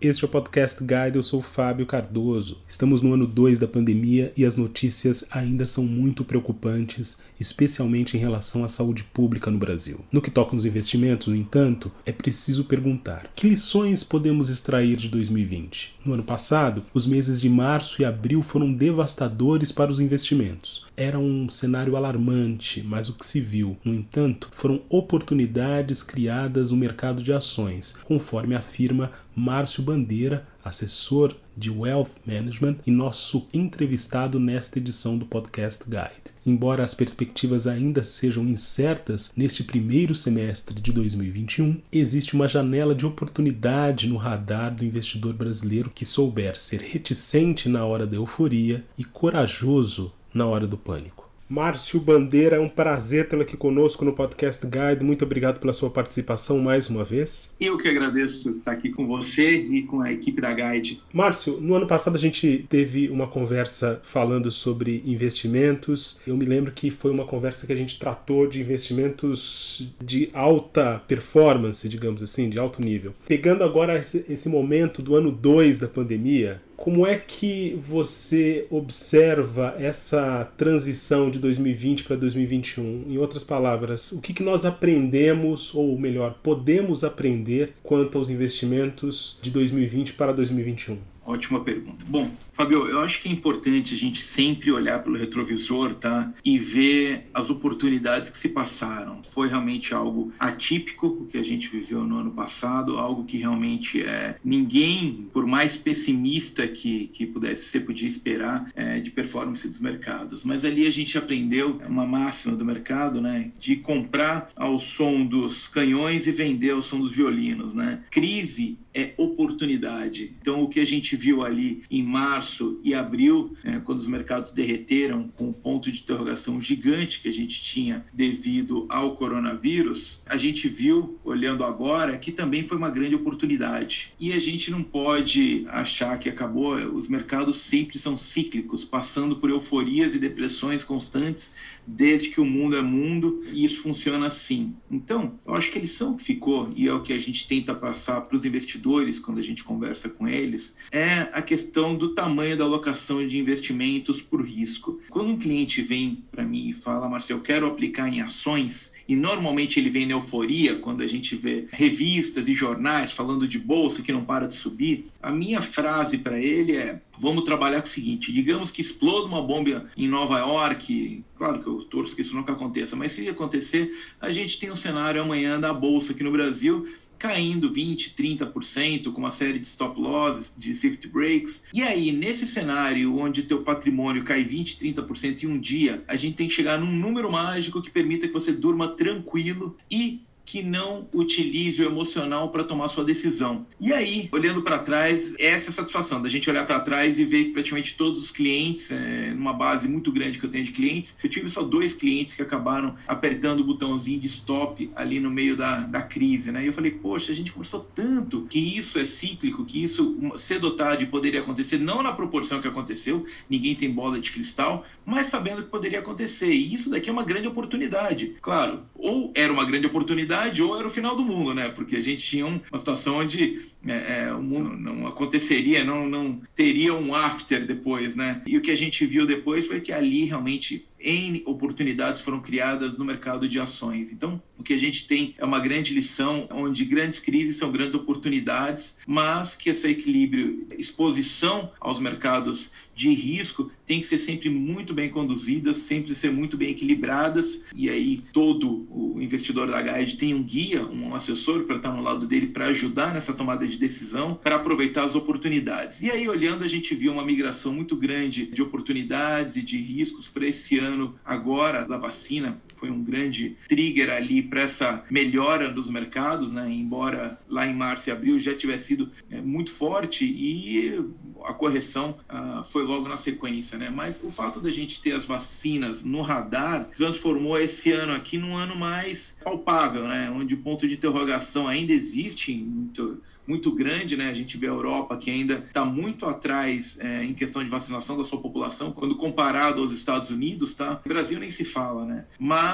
Este é o Podcast Guide, eu sou Fábio Cardoso. Estamos no ano 2 da pandemia e as notícias ainda são muito preocupantes, especialmente em relação à saúde pública no Brasil. No que toca nos investimentos, no entanto, é preciso perguntar: que lições podemos extrair de 2020? No ano passado, os meses de março e abril foram devastadores para os investimentos. Era um cenário alarmante, mas o que se viu, no entanto, foram oportunidades criadas no mercado de ações, conforme afirma Márcio Bandeira, assessor de Wealth Management e nosso entrevistado nesta edição do Podcast Guide. Embora as perspectivas ainda sejam incertas neste primeiro semestre de 2021, existe uma janela de oportunidade no radar do investidor brasileiro que souber ser reticente na hora da euforia e corajoso na hora do pânico. Márcio Bandeira, é um prazer tê-lo aqui conosco no Podcast Guide. Muito obrigado pela sua participação mais uma vez. Eu que agradeço estar aqui com você e com a equipe da Guide. Márcio, no ano passado a gente teve uma conversa falando sobre investimentos. Eu me lembro que foi uma conversa que a gente tratou de investimentos de alta performance, digamos assim, de alto nível. Pegando agora esse, esse momento do ano 2 da pandemia, como é que você observa essa transição de 2020 para 2021? Em outras palavras, o que, que nós aprendemos, ou melhor, podemos aprender quanto aos investimentos de 2020 para 2021? Ótima pergunta. Bom, Fabio, eu acho que é importante a gente sempre olhar pelo retrovisor, tá? E ver as oportunidades que se passaram. Foi realmente algo atípico o que a gente viveu no ano passado, algo que realmente é ninguém, por mais pessimista que, que pudesse ser, podia esperar é, de performance dos mercados. Mas ali a gente aprendeu uma máxima do mercado, né? De comprar ao som dos canhões e vender ao som dos violinos, né? Crise é oportunidade. Então, o que a gente viu ali em março e abril, é, quando os mercados derreteram com o ponto de interrogação gigante que a gente tinha devido ao coronavírus, a gente viu, olhando agora, que também foi uma grande oportunidade. E a gente não pode achar que acabou, os mercados sempre são cíclicos, passando por euforias e depressões constantes desde que o mundo é mundo, e isso funciona assim. Então, eu acho que a lição que ficou, e é o que a gente tenta passar para os investidores, investidores, quando a gente conversa com eles, é a questão do tamanho da alocação de investimentos por risco. Quando um cliente vem para mim e fala, Marcelo, eu quero aplicar em ações, e normalmente ele vem na euforia, quando a gente vê revistas e jornais falando de bolsa que não para de subir, a minha frase para ele é: vamos trabalhar com o seguinte: digamos que exploda uma bomba em Nova York, claro que eu torço que isso nunca aconteça, mas se acontecer, a gente tem um cenário amanhã da bolsa aqui no Brasil caindo 20, 30%, com uma série de stop losses, de circuit breaks. E aí, nesse cenário onde teu patrimônio cai 20, 30% em um dia, a gente tem que chegar num número mágico que permita que você durma tranquilo e que não utilize o emocional para tomar sua decisão. E aí, olhando para trás, essa é a satisfação da gente olhar para trás e ver que praticamente todos os clientes, é, numa base muito grande que eu tenho de clientes, eu tive só dois clientes que acabaram apertando o botãozinho de stop ali no meio da, da crise, né? E eu falei, poxa, a gente conversou tanto que isso é cíclico, que isso cedo ou tarde poderia acontecer, não na proporção que aconteceu, ninguém tem bola de cristal, mas sabendo que poderia acontecer. E isso daqui é uma grande oportunidade. Claro, ou era uma grande oportunidade ou era o final do mundo, né? Porque a gente tinha uma situação onde é, é, o mundo não aconteceria, não, não teria um after depois, né? E o que a gente viu depois foi que ali realmente N oportunidades foram criadas no mercado de ações. Então, o que a gente tem é uma grande lição, onde grandes crises são grandes oportunidades, mas que esse equilíbrio, exposição aos mercados de risco tem que ser sempre muito bem conduzidas, sempre ser muito bem equilibradas. E aí, todo o investidor da Guide tem um guia, um assessor para estar no lado dele para ajudar nessa tomada de decisão, para aproveitar as oportunidades. E aí, olhando, a gente viu uma migração muito grande de oportunidades e de riscos para esse ano agora da vacina foi um grande trigger ali para essa melhora dos mercados, né? embora lá em março e abril já tivesse sido é, muito forte e a correção uh, foi logo na sequência, né? Mas o fato da gente ter as vacinas no radar transformou esse ano aqui num ano mais palpável, né? Onde o ponto de interrogação ainda existe muito muito grande, né? A gente vê a Europa que ainda está muito atrás é, em questão de vacinação da sua população, quando comparado aos Estados Unidos, tá? O Brasil nem se fala, né? Mas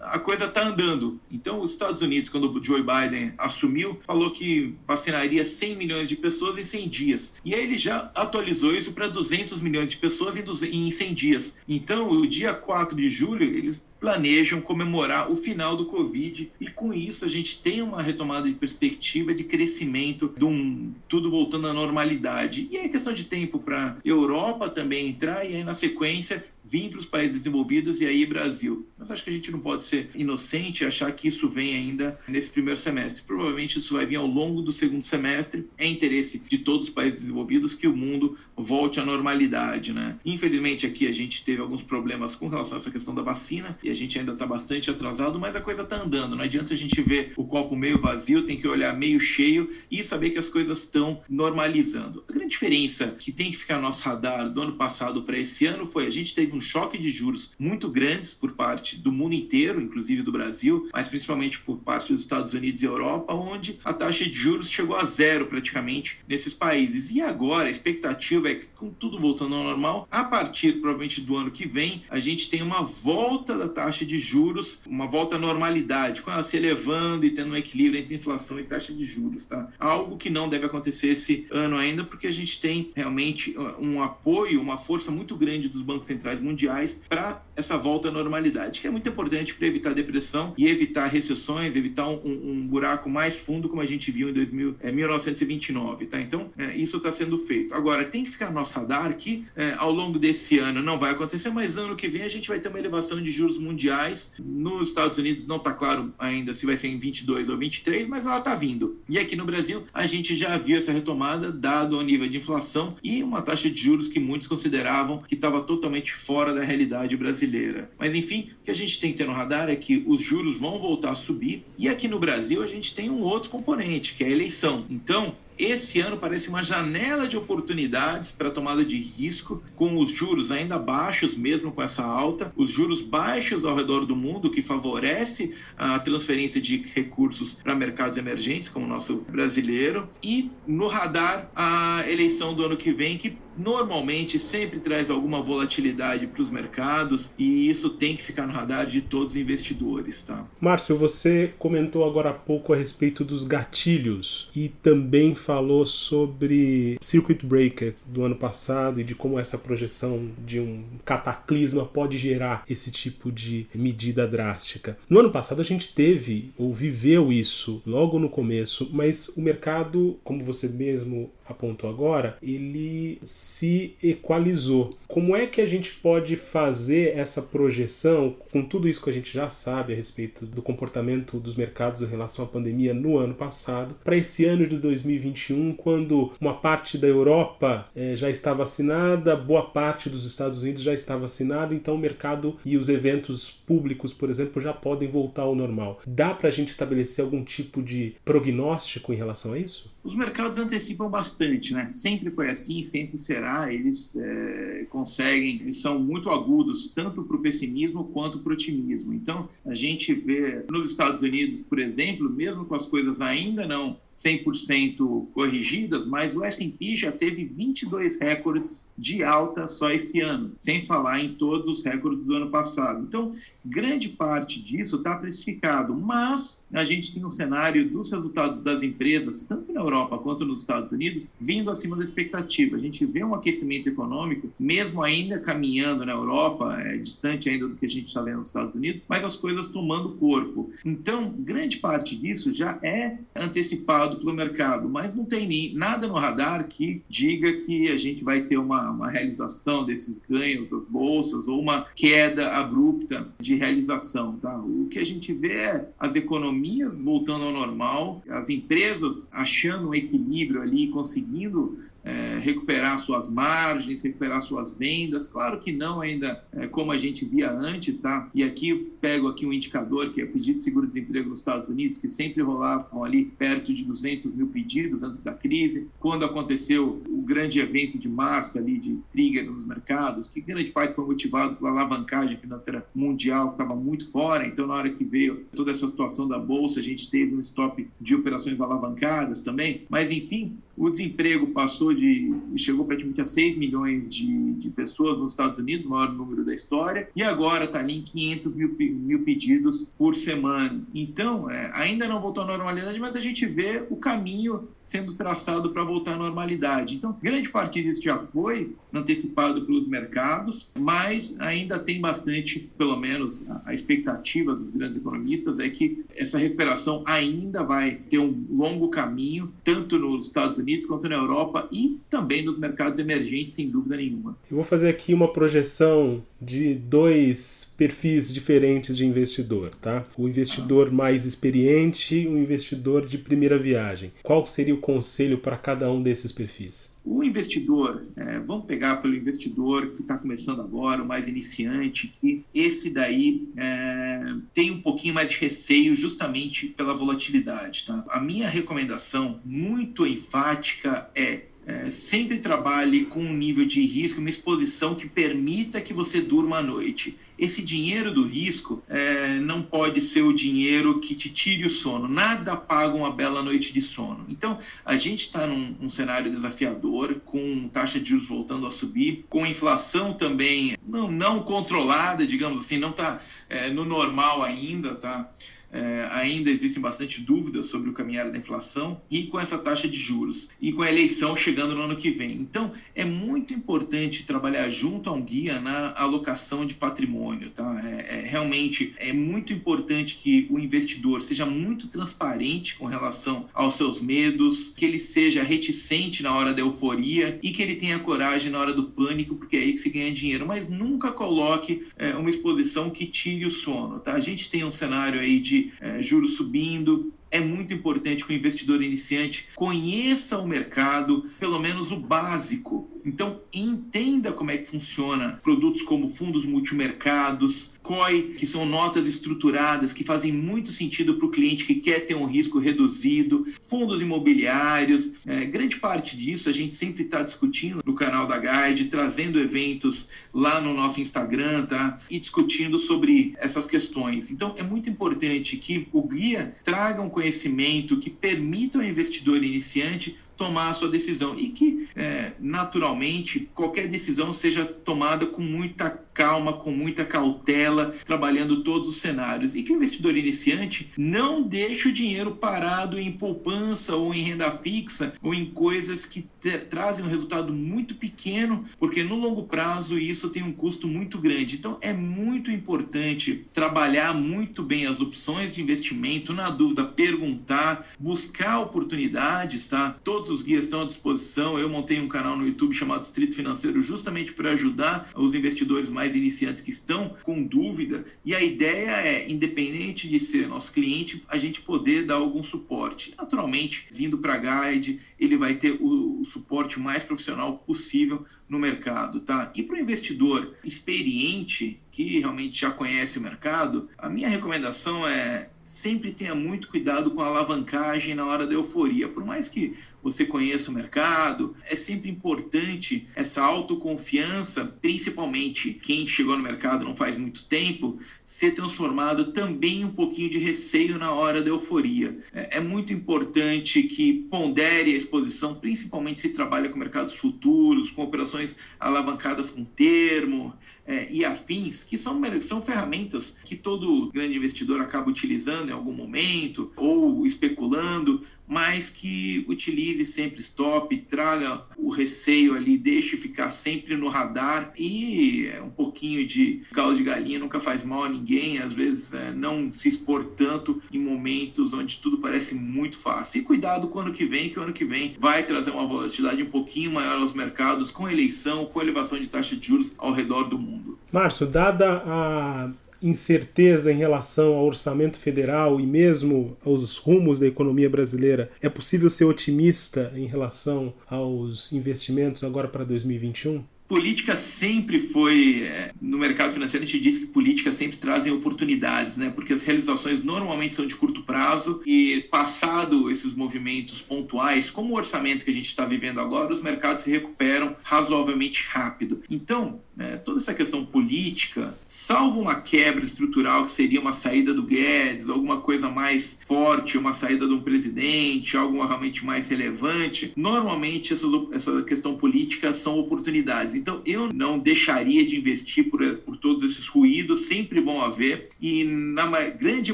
a coisa está andando. Então, os Estados Unidos, quando o Joe Biden assumiu, falou que vacinaria 100 milhões de pessoas em 100 dias. E aí ele já atualizou isso para 200 milhões de pessoas em 100 dias. Então, o dia 4 de julho, eles planejam comemorar o final do Covid e com isso a gente tem uma retomada de perspectiva de crescimento, de um, tudo voltando à normalidade. E é questão de tempo para Europa também entrar e aí na sequência vir para os países desenvolvidos e aí Brasil. Mas acho que a gente não pode ser inocente e achar que isso vem ainda nesse primeiro semestre. Provavelmente isso vai vir ao longo do segundo semestre. É interesse de todos os países desenvolvidos que o mundo volte à normalidade, né? Infelizmente aqui a gente teve alguns problemas com relação a essa questão da vacina e a gente ainda está bastante atrasado, mas a coisa está andando. Não adianta a gente ver o copo meio vazio, tem que olhar meio cheio e saber que as coisas estão normalizando. A diferença que tem que ficar no nosso radar do ano passado para esse ano foi a gente teve um choque de juros muito grandes por parte do mundo inteiro, inclusive do Brasil, mas principalmente por parte dos Estados Unidos e Europa, onde a taxa de juros chegou a zero praticamente nesses países. E agora a expectativa é que, com tudo voltando ao normal, a partir provavelmente do ano que vem, a gente tem uma volta da taxa de juros, uma volta à normalidade, com ela se elevando e tendo um equilíbrio entre inflação e taxa de juros, tá? Algo que não deve acontecer esse ano ainda, porque a gente tem realmente um apoio, uma força muito grande dos bancos centrais mundiais para essa volta à normalidade, que é muito importante para evitar depressão e evitar recessões, evitar um, um, buraco mais fundo, como a gente viu em 2000, é, 1929. Tá? Então, é, isso está sendo feito. Agora, tem que ficar no nosso radar que é, ao longo desse ano não vai acontecer, mas ano que vem a gente vai ter uma elevação de juros mundiais. Nos Estados Unidos não está claro ainda se vai ser em 22 ou 23, mas ela está vindo. E aqui no Brasil, a gente já viu essa retomada, dado o nível de inflação e uma taxa de juros que muitos consideravam que estava totalmente fora da realidade brasileira. Mas enfim, o que a gente tem que ter no radar é que os juros vão voltar a subir e aqui no Brasil a gente tem um outro componente, que é a eleição. Então, esse ano parece uma janela de oportunidades para tomada de risco, com os juros ainda baixos, mesmo com essa alta, os juros baixos ao redor do mundo, que favorece a transferência de recursos para mercados emergentes, como o nosso brasileiro, e no radar a eleição do ano que vem, que normalmente sempre traz alguma volatilidade para os mercados e isso tem que ficar no radar de todos os investidores, tá? Márcio, você comentou agora há pouco a respeito dos gatilhos e também falou sobre Circuit Breaker do ano passado e de como essa projeção de um cataclisma pode gerar esse tipo de medida drástica. No ano passado a gente teve ou viveu isso logo no começo, mas o mercado, como você mesmo apontou agora, ele se equalizou. Como é que a gente pode fazer essa projeção com tudo isso que a gente já sabe a respeito do comportamento dos mercados em relação à pandemia no ano passado, para esse ano de 2021, quando uma parte da Europa eh, já está vacinada, boa parte dos Estados Unidos já está vacinada, então o mercado e os eventos públicos, por exemplo, já podem voltar ao normal. Dá para a gente estabelecer algum tipo de prognóstico em relação a isso? Os mercados antecipam bastante, né? Sempre foi assim, sempre será. Eles é, conseguem, eles são muito agudos, tanto para o pessimismo quanto para o otimismo. Então, a gente vê nos Estados Unidos, por exemplo, mesmo com as coisas ainda não 100% corrigidas, mas o S&P já teve 22 recordes de alta só esse ano, sem falar em todos os recordes do ano passado. Então, grande parte disso está precificado, mas a gente tem um cenário dos resultados das empresas, tanto na Europa quanto nos Estados Unidos, vindo acima da expectativa. A gente vê um aquecimento econômico, mesmo ainda caminhando na Europa, é distante ainda do que a gente está vendo nos Estados Unidos, mas as coisas tomando corpo. Então, grande parte disso já é antecipado pelo mercado, mas não tem nada no radar que diga que a gente vai ter uma, uma realização desses ganhos das bolsas ou uma queda abrupta de realização. Tá? O, que a gente vê é as economias voltando ao normal, as empresas achando um equilíbrio ali, conseguindo é, recuperar suas margens, recuperar suas vendas. Claro que não ainda é, como a gente via antes, tá? E aqui pego aqui um indicador que é pedido de seguro-desemprego nos Estados Unidos, que sempre rolavam ali perto de 200 mil pedidos antes da crise. Quando aconteceu o grande evento de março ali de trigger nos mercados, que grande parte foi motivado pela alavancagem financeira mundial que estava muito fora. Então, na hora que veio toda essa situação da bolsa, a gente teve um stop de operações alavancadas também. Mas, enfim, o desemprego passou de. chegou praticamente a 6 milhões de, de pessoas nos Estados Unidos, o maior número da história, e agora está ali em 500 mil, mil pedidos por semana. Então, é, ainda não voltou à normalidade, mas a gente vê o caminho sendo traçado para voltar à normalidade. Então, grande parte disso já foi antecipado pelos mercados, mas ainda tem bastante, pelo menos a expectativa dos grandes economistas é que essa recuperação ainda vai ter um longo caminho, tanto nos Estados Unidos quanto na Europa e também nos mercados emergentes, sem dúvida nenhuma. Eu vou fazer aqui uma projeção de dois perfis diferentes de investidor, tá? O investidor mais experiente e o investidor de primeira viagem. Qual seria o conselho para cada um desses perfis? O investidor, é, vamos pegar pelo investidor que está começando agora, o mais iniciante, que esse daí é, tem um pouquinho mais de receio justamente pela volatilidade. Tá? A minha recomendação muito enfática é é, sempre trabalhe com um nível de risco, uma exposição que permita que você durma à noite. Esse dinheiro do risco é, não pode ser o dinheiro que te tire o sono. Nada paga uma bela noite de sono. Então, a gente está num, num, cenário desafiador, com taxa de juros voltando a subir, com inflação também não, não controlada, digamos assim, não está é, no normal ainda, tá? É, ainda existem bastante dúvidas sobre o caminhar da inflação e com essa taxa de juros e com a eleição chegando no ano que vem. Então, é muito importante trabalhar junto a um guia na alocação de patrimônio. Tá? É, é, realmente é muito importante que o investidor seja muito transparente com relação aos seus medos, que ele seja reticente na hora da euforia e que ele tenha coragem na hora do pânico, porque é aí que se ganha dinheiro. Mas nunca coloque é, uma exposição que tire o sono. Tá? A gente tem um cenário aí de é, juros subindo, é muito importante que o investidor iniciante conheça o mercado, pelo menos o básico. Então, entenda como é que funciona produtos como fundos multimercados, COI, que são notas estruturadas que fazem muito sentido para o cliente que quer ter um risco reduzido, fundos imobiliários. É, grande parte disso a gente sempre está discutindo no canal da Guide, trazendo eventos lá no nosso Instagram, tá? E discutindo sobre essas questões. Então, é muito importante que o guia traga um conhecimento que permita ao investidor iniciante tomar a sua decisão. E que, é, naturalmente, qualquer decisão seja tomada com muita calma, com muita cautela, trabalhando todos os cenários. E que o investidor iniciante não deixe o dinheiro parado em poupança ou em renda fixa ou em coisas que trazem um resultado muito pequeno, porque no longo prazo isso tem um custo muito grande. Então é muito importante trabalhar muito bem as opções de investimento, na dúvida, perguntar, buscar oportunidades, tá? Todos os guias estão à disposição. Eu montei um canal no YouTube chamado Distrito Financeiro justamente para ajudar os investidores mais iniciantes que estão com dúvida. E a ideia é, independente de ser nosso cliente, a gente poder dar algum suporte. Naturalmente, vindo para a Guide, ele vai ter o, o suporte mais profissional possível no mercado, tá? E para o investidor experiente, que realmente já conhece o mercado, a minha recomendação é sempre tenha muito cuidado com a alavancagem na hora da euforia. Por mais que você conheça o mercado, é sempre importante essa autoconfiança, principalmente quem chegou no mercado não faz muito tempo, ser transformado também um pouquinho de receio na hora da euforia. É, é muito importante que pondere a exposição, principalmente se trabalha com mercados futuros, com operações alavancadas com termo é, e afins, que são, são ferramentas que todo grande investidor acaba utilizando em algum momento ou especulando, mas que utilize sempre stop, traga o receio ali, deixe ficar sempre no radar e é, um pouquinho de caldo de galinha nunca faz mal a ninguém, às vezes é, não se expor tanto em momentos onde tudo parece muito fácil. E cuidado com o ano que vem, que o ano que vem vai trazer uma volatilidade um pouquinho maior aos mercados, com eleição, com elevação de taxa de juros ao redor do mundo. Márcio, dada a incerteza em relação ao orçamento federal e mesmo aos rumos da economia brasileira, é possível ser otimista em relação aos investimentos agora para 2021? Política sempre foi é, no mercado financeiro a gente diz que política sempre trazem oportunidades, né? Porque as realizações normalmente são de curto prazo e passado esses movimentos pontuais, como o orçamento que a gente está vivendo agora, os mercados se recuperam razoavelmente rápido. Então, né, toda essa questão política, salvo uma quebra estrutural que seria uma saída do Guedes, alguma coisa mais forte, uma saída de um presidente, algo realmente mais relevante, normalmente essas, essa questão política são oportunidades. Então, eu não deixaria de investir por, por todos esses ruídos, sempre vão haver, e na grande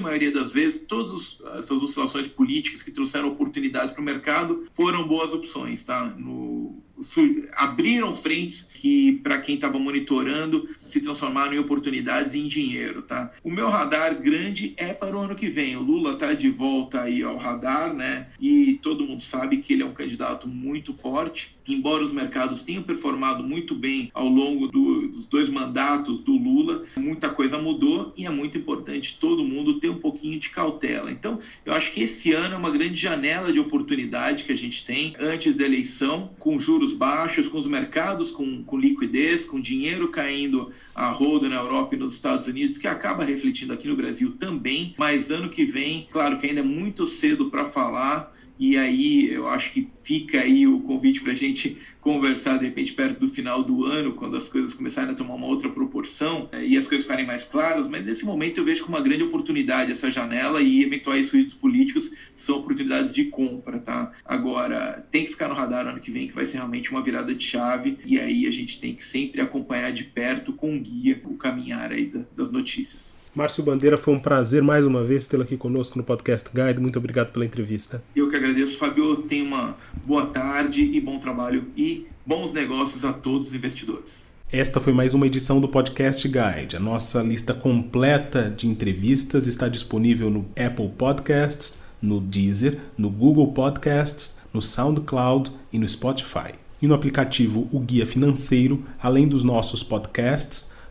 maioria das vezes, todas essas oscilações políticas que trouxeram oportunidades para o mercado foram boas opções, tá? No, abriram frentes que, para quem estava monitorando, se transformaram em oportunidades e em dinheiro, tá? O meu radar grande é para o ano que vem. O Lula está de volta aí ao radar, né? E todo mundo sabe que ele é um candidato muito forte. Embora os mercados tenham performado muito bem ao longo do, dos dois mandatos do Lula, muita coisa mudou e é muito importante todo mundo ter um pouquinho de cautela. Então, eu acho que esse ano é uma grande janela de oportunidade que a gente tem antes da eleição, com juros baixos, com os mercados com, com liquidez, com dinheiro caindo a roda na Europa e nos Estados Unidos, que acaba refletindo aqui no Brasil também. Mas ano que vem, claro que ainda é muito cedo para falar, e aí eu acho que fica aí o convite para a gente conversar de repente perto do final do ano, quando as coisas começarem a tomar uma outra proporção é, e as coisas ficarem mais claras, mas nesse momento eu vejo como uma grande oportunidade essa janela e eventuais ruídos políticos são oportunidades de compra, tá? Agora, tem que ficar no radar ano que vem, que vai ser realmente uma virada de chave e aí a gente tem que sempre acompanhar de perto com guia o caminhar aí das notícias. Márcio Bandeira, foi um prazer mais uma vez tê-lo aqui conosco no Podcast Guide. Muito obrigado pela entrevista. Eu que agradeço, Fabio. Tenha uma boa tarde e bom trabalho e bons negócios a todos os investidores. Esta foi mais uma edição do Podcast Guide. A nossa lista completa de entrevistas está disponível no Apple Podcasts, no Deezer, no Google Podcasts, no SoundCloud e no Spotify. E no aplicativo O Guia Financeiro, além dos nossos podcasts,